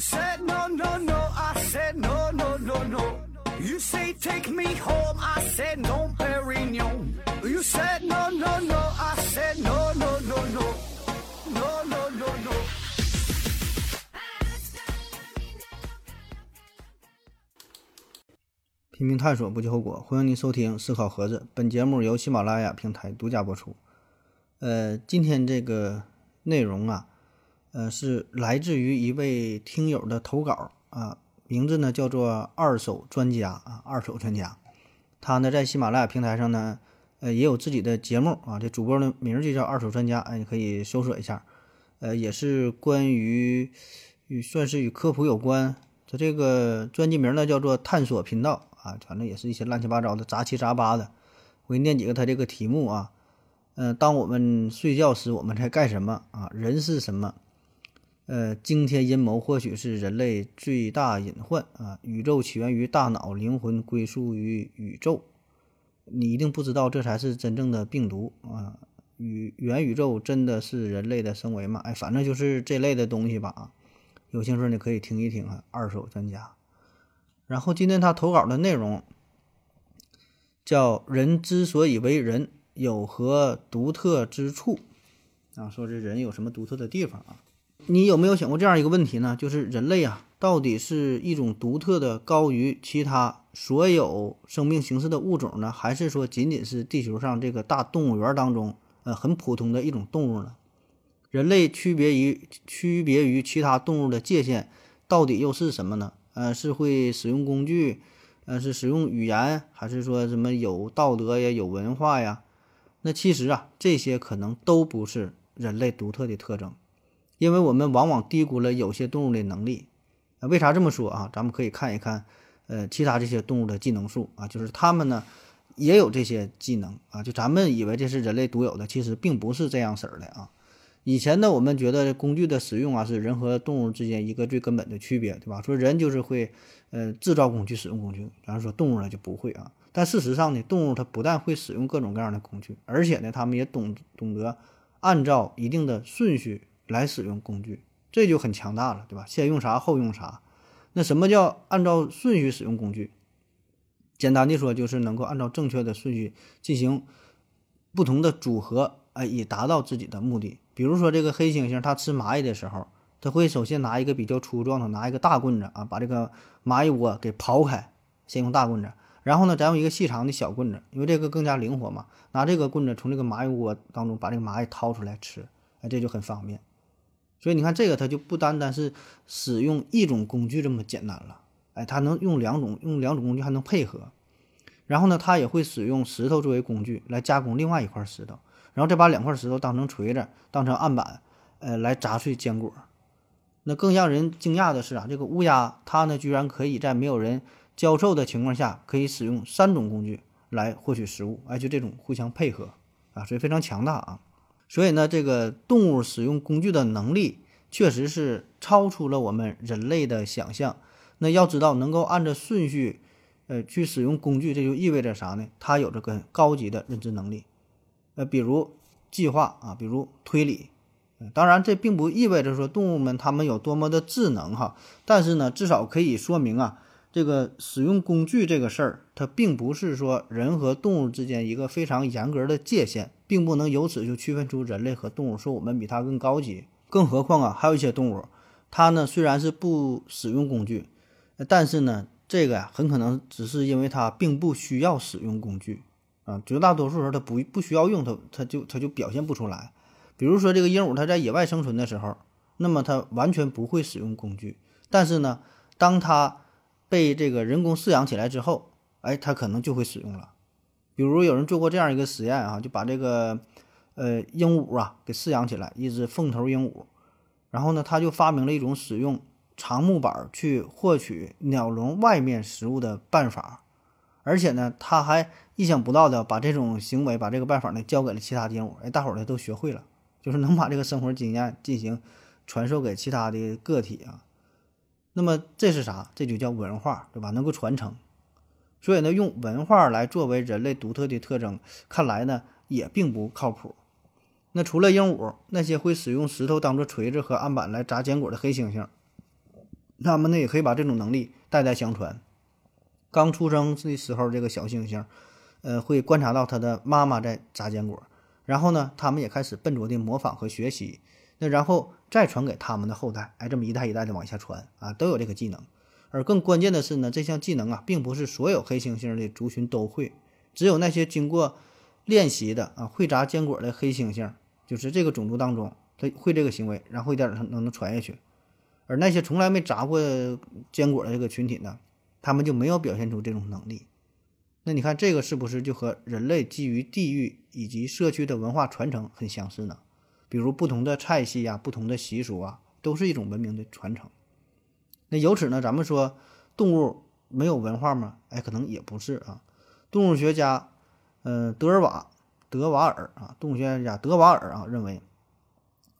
said no no no, I said no no no no. You say take me home, I said no, Perignon. You said no no no, I said no no no no, no no no no. 拼命探索，不计后果。欢迎您收听《思考盒子》，本节目由喜马拉雅平台独家播出。呃，今天这个内容啊，呃，是来自于一位听友的投稿啊，名字呢叫做二手专家啊，二手专家。他呢在喜马拉雅平台上呢，呃，也有自己的节目啊，这主播的名儿就叫二手专家，哎，你可以搜索一下。呃，也是关于与算是与科普有关。他这个专辑名呢叫做探索频道。啊，反正也是一些乱七八糟的杂七杂八的。我给你念几个他这个题目啊，嗯，当我们睡觉时，我们在干什么啊？人是什么？呃，惊天阴谋或许是人类最大隐患啊！宇宙起源于大脑，灵魂归宿于宇宙。你一定不知道，这才是真正的病毒啊！宇元宇宙真的是人类的生为吗？哎，反正就是这类的东西吧！有兴趣你可以听一听啊，二手专家。然后今天他投稿的内容叫“人之所以为人，有何独特之处？”啊，说这人有什么独特的地方啊？你有没有想过这样一个问题呢？就是人类啊，到底是一种独特的高于其他所有生命形式的物种呢，还是说仅仅是地球上这个大动物园当中呃很普通的一种动物呢？人类区别于区别于其他动物的界限到底又是什么呢？呃，是会使用工具，呃，是使用语言，还是说什么有道德呀、有文化呀？那其实啊，这些可能都不是人类独特的特征，因为我们往往低估了有些动物的能力。啊，为啥这么说啊？咱们可以看一看，呃，其他这些动物的技能树啊，就是它们呢也有这些技能啊，就咱们以为这是人类独有的，其实并不是这样式儿的啊。以前呢，我们觉得工具的使用啊，是人和动物之间一个最根本的区别，对吧？说人就是会，呃，制造工具、使用工具，然后说动物呢就不会啊。但事实上呢，动物它不但会使用各种各样的工具，而且呢，它们也懂懂得按照一定的顺序来使用工具，这就很强大了，对吧？先用啥后用啥。那什么叫按照顺序使用工具？简单的说，就是能够按照正确的顺序进行不同的组合，哎，以达到自己的目的。比如说这个黑猩猩，它吃蚂蚁的时候，它会首先拿一个比较粗壮的，拿一个大棍子啊，把这个蚂蚁窝给刨开，先用大棍子，然后呢，再用一个细长的小棍子，因为这个更加灵活嘛，拿这个棍子从这个蚂蚁窝当中把这个蚂蚁掏出来吃，哎，这就很方便。所以你看这个，它就不单单是使用一种工具这么简单了，哎，它能用两种，用两种工具还能配合。然后呢，它也会使用石头作为工具来加工另外一块石头。然后再把两块石头当成锤子，当成案板，呃，来砸碎坚果。那更让人惊讶的是啊，这个乌鸦它呢，居然可以在没有人教授的情况下，可以使用三种工具来获取食物，哎，就这种互相配合啊，所以非常强大啊。所以呢，这个动物使用工具的能力确实是超出了我们人类的想象。那要知道，能够按照顺序，呃，去使用工具，这就意味着啥呢？它有着个高级的认知能力。呃，比如计划啊，比如推理，当然这并不意味着说动物们它们有多么的智能哈，但是呢，至少可以说明啊，这个使用工具这个事儿，它并不是说人和动物之间一个非常严格的界限，并不能由此就区分出人类和动物，说我们比它更高级。更何况啊，还有一些动物，它呢虽然是不使用工具，但是呢，这个呀很可能只是因为它并不需要使用工具。啊，绝大多数时候它不不需要用它，它就它就表现不出来。比如说这个鹦鹉，它在野外生存的时候，那么它完全不会使用工具。但是呢，当它被这个人工饲养起来之后，哎，它可能就会使用了。比如有人做过这样一个实验啊，就把这个呃鹦鹉啊给饲养起来，一只凤头鹦鹉，然后呢，他就发明了一种使用长木板去获取鸟笼外面食物的办法。而且呢，他还意想不到的把这种行为、把这个办法呢交给了其他鹦鹉，哎，大伙儿呢都学会了，就是能把这个生活经验进行传授给其他的个体啊。那么这是啥？这就叫文化，对吧？能够传承。所以呢，用文化来作为人类独特的特征，看来呢也并不靠谱。那除了鹦鹉，那些会使用石头当做锤子和案板来砸坚果的黑猩猩，他们呢也可以把这种能力代代相传。刚出生的时候，这个小猩猩，呃，会观察到他的妈妈在砸坚果，然后呢，他们也开始笨拙的模仿和学习，那然后再传给他们的后代，哎，这么一代一代的往下传啊，都有这个技能。而更关键的是呢，这项技能啊，并不是所有黑猩猩的族群都会，只有那些经过练习的啊，会炸坚果的黑猩猩，就是这个种族当中，他会这个行为，然后一点点能能传下去。而那些从来没炸过坚果的这个群体呢？他们就没有表现出这种能力，那你看这个是不是就和人类基于地域以及社区的文化传承很相似呢？比如不同的菜系啊，不同的习俗啊，都是一种文明的传承。那由此呢，咱们说动物没有文化吗？哎，可能也不是啊。动物学家，嗯，德尔瓦德瓦尔啊，动物学家德瓦尔啊认为，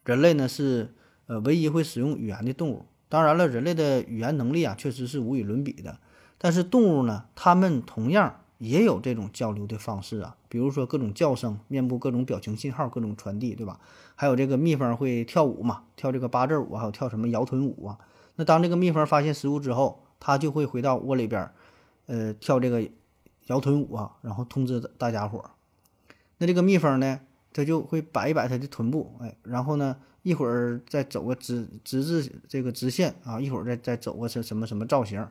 人类呢是呃唯一会使用语言的动物。当然了，人类的语言能力啊，确实是无与伦比的。但是动物呢，它们同样也有这种交流的方式啊，比如说各种叫声、面部各种表情信号、各种传递，对吧？还有这个蜜蜂会跳舞嘛，跳这个八字舞，还有跳什么摇臀舞啊？那当这个蜜蜂发现食物之后，它就会回到窝里边，呃，跳这个摇臀舞啊，然后通知大家伙。那这个蜜蜂呢，它就会摆一摆它的臀部，哎，然后呢，一会儿再走个直直至这个直线啊，一会儿再再走个什什么什么造型。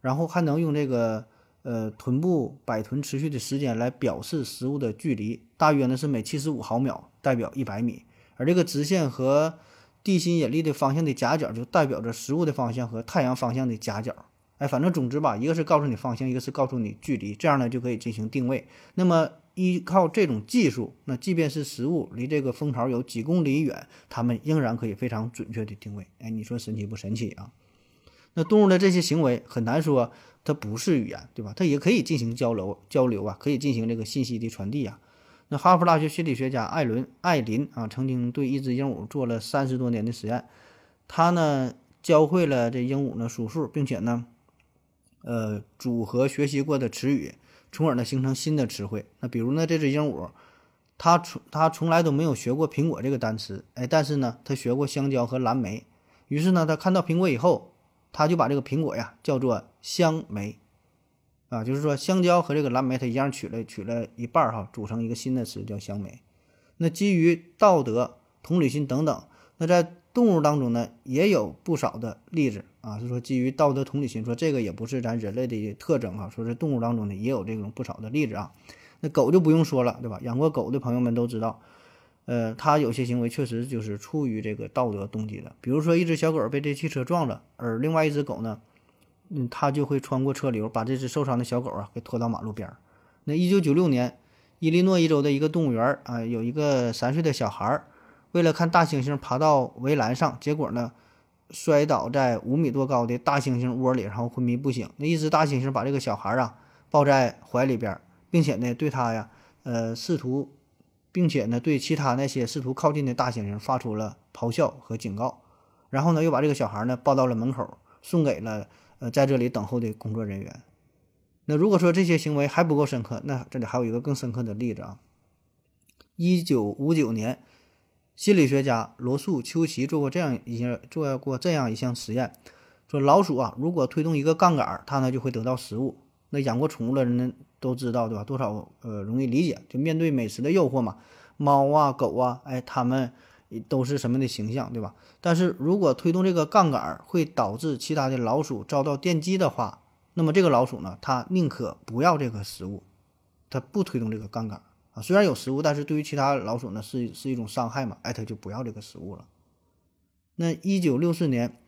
然后还能用这个呃臀部摆臀持续的时间来表示食物的距离，大约呢是每七十五毫秒代表一百米，而这个直线和地心引力的方向的夹角就代表着食物的方向和太阳方向的夹角。哎，反正总之吧，一个是告诉你方向，一个是告诉你距离，这样呢就可以进行定位。那么依靠这种技术，那即便是食物离这个蜂巢有几公里远，它们仍然可以非常准确的定位。哎，你说神奇不神奇啊？那动物的这些行为很难说它不是语言，对吧？它也可以进行交流交流啊，可以进行这个信息的传递啊。那哈佛大学心理学家艾伦艾琳啊，曾经对一只鹦鹉做了三十多年的实验，他呢教会了这鹦鹉呢数数，并且呢，呃，组合学习过的词语，从而呢形成新的词汇。那比如呢，这只鹦鹉，它从它从来都没有学过苹果这个单词，哎，但是呢，它学过香蕉和蓝莓。于是呢，它看到苹果以后。他就把这个苹果呀叫做香莓，啊，就是说香蕉和这个蓝莓它一样取了取了一半儿哈，组成一个新的词叫香莓。那基于道德、同理心等等，那在动物当中呢也有不少的例子啊，是说基于道德、同理心，说这个也不是咱人类的特征啊，说是动物当中呢也有这种不少的例子啊。那狗就不用说了，对吧？养过狗的朋友们都知道。呃，他有些行为确实就是出于这个道德动机的，比如说一只小狗被这汽车撞了，而另外一只狗呢，嗯，他就会穿过车流，把这只受伤的小狗啊给拖到马路边儿。那一九九六年，伊利诺伊州的一个动物园啊，有一个三岁的小孩儿，为了看大猩猩爬到围栏上，结果呢，摔倒在五米多高的大猩猩窝里，然后昏迷不醒。那一只大猩猩把这个小孩儿啊抱在怀里边，并且呢，对他呀，呃，试图。并且呢，对其他那些试图靠近的大猩猩发出了咆哮和警告，然后呢，又把这个小孩呢抱到了门口，送给了呃在这里等候的工作人员。那如果说这些行为还不够深刻，那这里还有一个更深刻的例子啊。一九五九年，心理学家罗素·丘奇做过这样一项做过这样一项实验，说老鼠啊，如果推动一个杠杆，它呢就会得到食物。那养过宠物的人呢？都知道对吧？多少呃容易理解，就面对美食的诱惑嘛，猫啊狗啊，哎，它们都是什么的形象对吧？但是如果推动这个杠杆会导致其他的老鼠遭到电击的话，那么这个老鼠呢，它宁可不要这个食物，它不推动这个杠杆啊。虽然有食物，但是对于其他老鼠呢是是一种伤害嘛，哎，它就不要这个食物了。那一九六四年，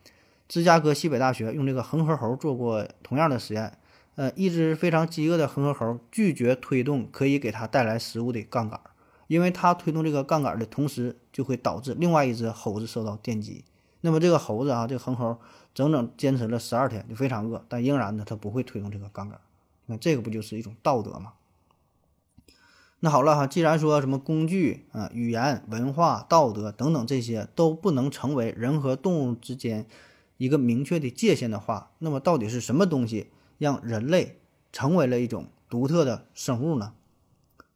芝加哥西北大学用这个恒河猴做过同样的实验。呃，一只非常饥饿的恒河猴拒绝推动可以给它带来食物的杠杆，因为它推动这个杠杆的同时，就会导致另外一只猴子受到电击。那么这个猴子啊，这个恒猴整整坚持了十二天，就非常饿，但仍然呢，它不会推动这个杠杆。那这个不就是一种道德吗？那好了哈，既然说什么工具啊、语言、文化、道德等等这些都不能成为人和动物之间一个明确的界限的话，那么到底是什么东西？让人类成为了一种独特的生物呢？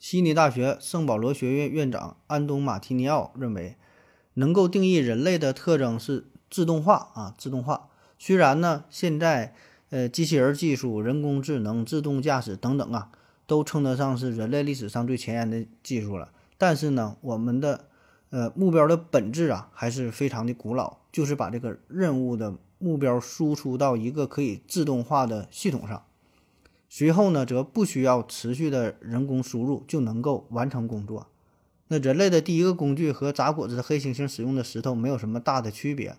悉尼大学圣保罗学院院长安东·马提尼奥认为，能够定义人类的特征是自动化啊，自动化。虽然呢，现在呃机器人技术、人工智能、自动驾驶等等啊，都称得上是人类历史上最前沿的技术了，但是呢，我们的呃目标的本质啊，还是非常的古老，就是把这个任务的目标输出到一个可以自动化的系统上，随后呢，则不需要持续的人工输入就能够完成工作。那人类的第一个工具和砸果子的黑猩猩使用的石头没有什么大的区别。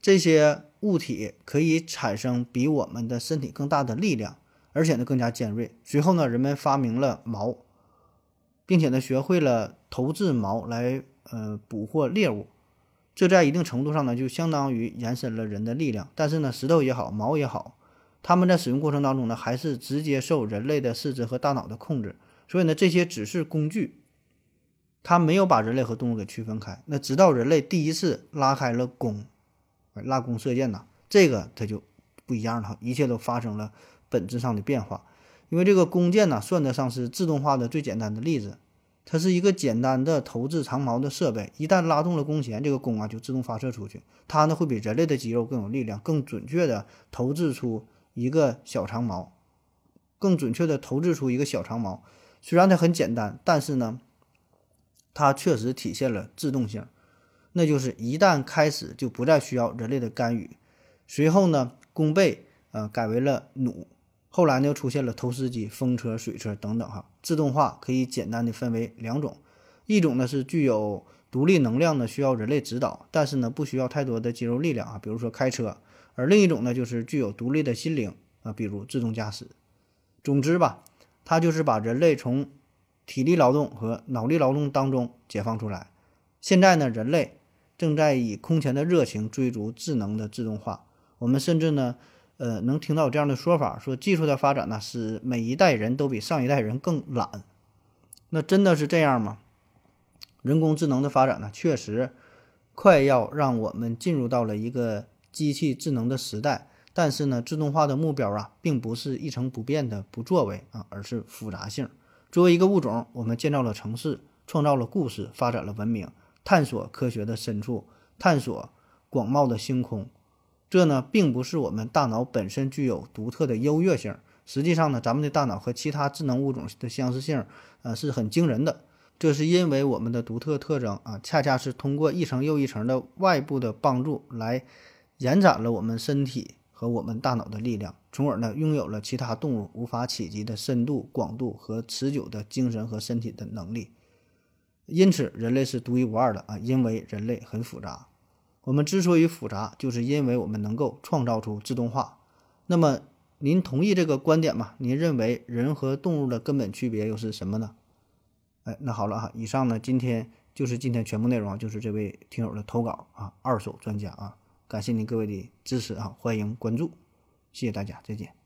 这些物体可以产生比我们的身体更大的力量，而且呢更加尖锐。随后呢，人们发明了矛，并且呢学会了投掷矛来呃捕获猎物。这在一定程度上呢就相当于延伸了人的力量。但是呢，石头也好，矛也好，他们在使用过程当中呢还是直接受人类的四肢和大脑的控制。所以呢，这些只是工具。他没有把人类和动物给区分开。那直到人类第一次拉开了弓，拉弓射箭呐，这个它就不一样了，一切都发生了本质上的变化。因为这个弓箭呢，算得上是自动化的最简单的例子。它是一个简单的投掷长矛的设备，一旦拉动了弓弦，这个弓啊就自动发射出去。它呢会比人类的肌肉更有力量，更准确的投掷出一个小长矛，更准确的投掷出一个小长矛。虽然它很简单，但是呢。它确实体现了自动性，那就是一旦开始就不再需要人类的干预。随后呢，弓背呃改为了弩，后来呢又出现了投石机、风车、水车等等哈。自动化可以简单的分为两种，一种呢是具有独立能量的，需要人类指导，但是呢不需要太多的肌肉力量啊，比如说开车；而另一种呢就是具有独立的心灵啊，比如自动驾驶。总之吧，它就是把人类从体力劳动和脑力劳动当中解放出来。现在呢，人类正在以空前的热情追逐智能的自动化。我们甚至呢，呃，能听到这样的说法：说技术的发展呢，使每一代人都比上一代人更懒。那真的是这样吗？人工智能的发展呢，确实快要让我们进入到了一个机器智能的时代。但是呢，自动化的目标啊，并不是一成不变的不作为啊，而是复杂性。作为一个物种，我们建造了城市，创造了故事，发展了文明，探索科学的深处，探索广袤的星空。这呢，并不是我们大脑本身具有独特的优越性。实际上呢，咱们的大脑和其他智能物种的相似性，呃，是很惊人的。这是因为我们的独特特征啊，恰恰是通过一层又一层的外部的帮助来延展了我们身体。和我们大脑的力量，从而呢拥有了其他动物无法企及的深度、广度和持久的精神和身体的能力。因此，人类是独一无二的啊！因为人类很复杂。我们之所以复杂，就是因为我们能够创造出自动化。那么，您同意这个观点吗？您认为人和动物的根本区别又是什么呢？哎，那好了哈，以上呢，今天就是今天全部内容，就是这位听友的投稿啊，二手专家啊。感谢您各位的支持啊！欢迎关注，谢谢大家，再见。